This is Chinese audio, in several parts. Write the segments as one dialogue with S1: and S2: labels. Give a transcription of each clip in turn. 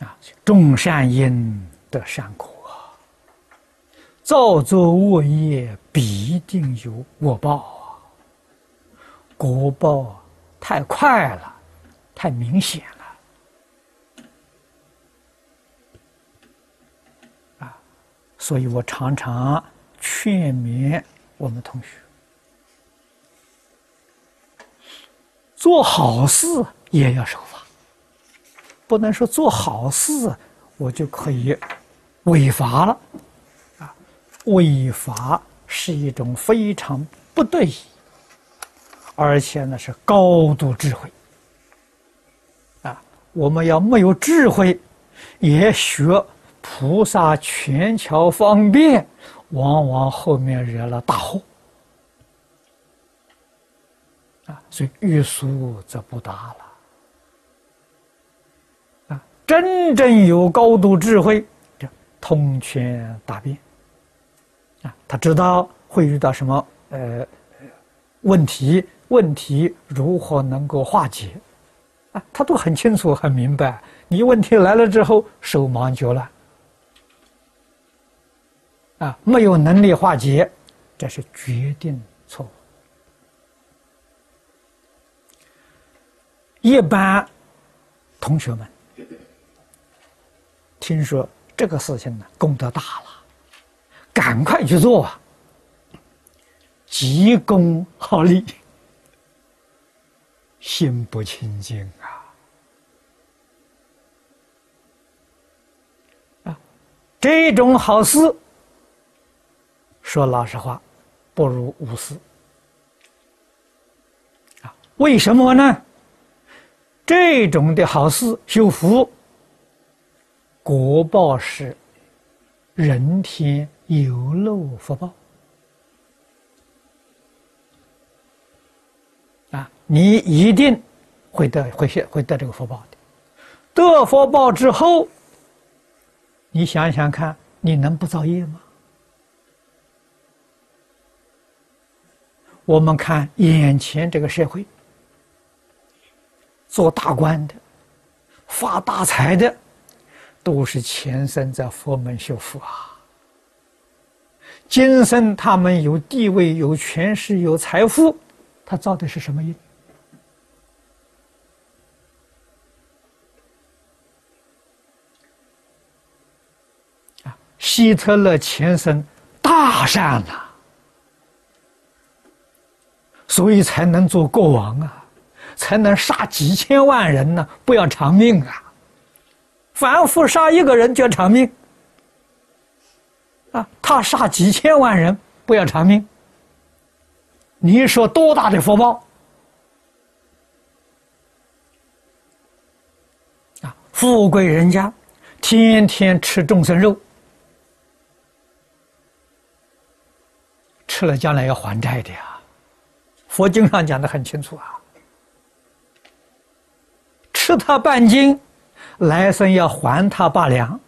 S1: 啊，种善因得善果，造作恶业必定有恶报啊！果报太快了，太明显了啊！所以我常常劝勉我们同学，做好事也要守。不能说做好事，我就可以违法了，啊，违法是一种非常不得已，而且呢是高度智慧，啊，我们要没有智慧，也学菩萨权巧方便，往往后面惹了大祸，啊，所以欲速则不达了。真正有高度智慧，这通权大变啊！他知道会遇到什么呃问题，问题如何能够化解啊？他都很清楚、很明白。你问题来了之后，手忙脚乱啊，没有能力化解，这是决定错误。一般同学们。听说这个事情呢，功德大了，赶快去做啊！急功好利，心不清净啊！啊，这种好事，说老实话，不如无事啊！为什么呢？这种的好事修福。国报是人天有漏福报啊！你一定会得会会得这个福报的。得福报之后，你想想看，你能不造业吗？我们看眼前这个社会，做大官的、发大财的。都是前生在佛门修福啊，今生他们有地位、有权势、有财富，他造的是什么因？啊，希特勒前生大善呐，所以才能做国王啊，才能杀几千万人呢，不要偿命啊。反复杀一个人就要偿命，啊，他杀几千万人不要偿命，你说多大的福报？啊，富贵人家天天吃众生肉，吃了将来要还债的呀，佛经上讲的很清楚啊，吃他半斤。来生要还他八两，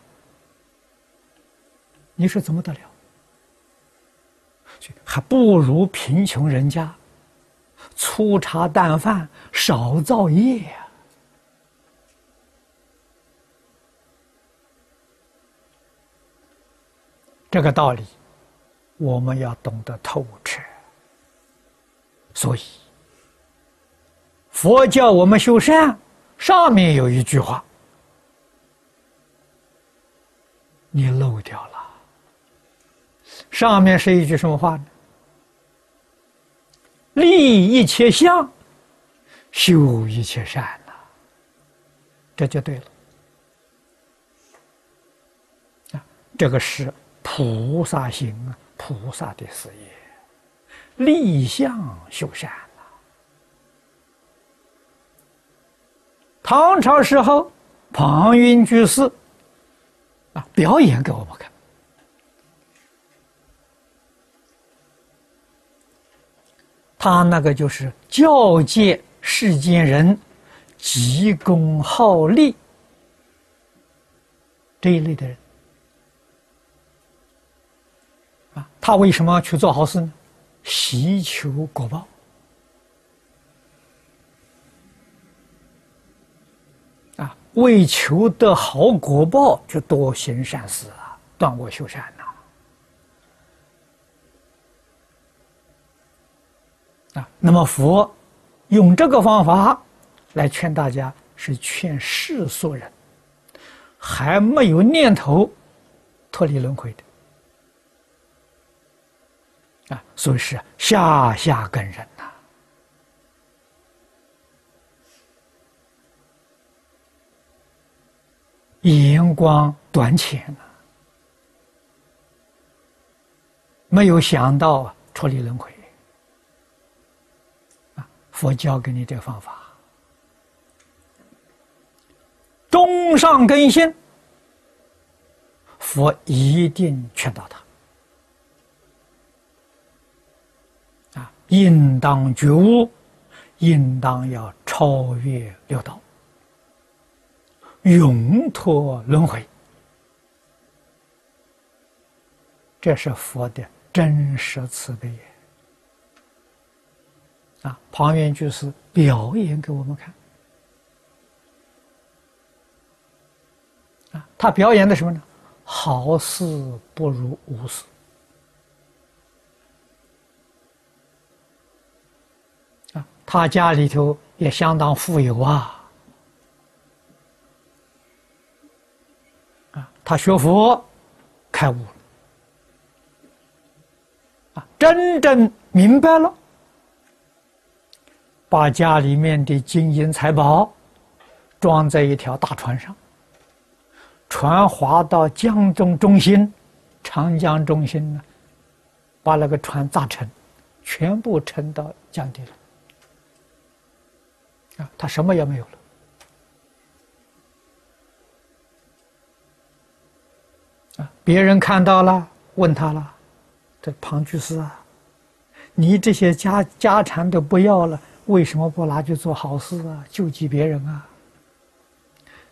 S1: 你说怎么得了？还不如贫穷人家粗茶淡饭，少造业呀。这个道理我们要懂得透彻。所以佛教我们修善，上面有一句话。你漏掉了。上面是一句什么话呢？立一切相，修一切善呐，这就对了。啊，这个是菩萨行，菩萨的事业，立相修善呐。唐朝时候，庞云居士。啊！表演给我们看，他那个就是教诫世间人急功好利这一类的人啊，他为什么去做好事呢？祈求果报啊！为求得好果报，就多行善事啊，断恶修善呐。啊，那么佛用这个方法来劝大家，是劝世俗人还没有念头脱离轮回的啊，所以是下下根人。眼光短浅了，没有想到脱离轮回啊！佛教给你这个方法，中上根性，佛一定劝导他啊！应当觉悟，应当要超越六道。永脱轮回，这是佛的真实慈悲啊！旁边就是表演给我们看啊！他表演的什么呢？好事不如无事啊！他家里头也相当富有啊。啊他学佛，开悟了，啊，真正明白了，把家里面的金银财宝装在一条大船上，船划到江中中心，长江中心呢，把那个船砸沉，全部沉到江底了，啊，他什么也没有了。别人看到了，问他了：“这庞居士啊，你这些家家产都不要了，为什么不拿去做好事啊，救济别人啊？”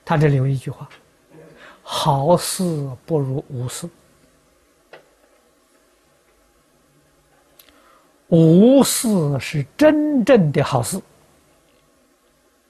S1: 他这里有一句话：“好事不如无事，无事是真正的好事。”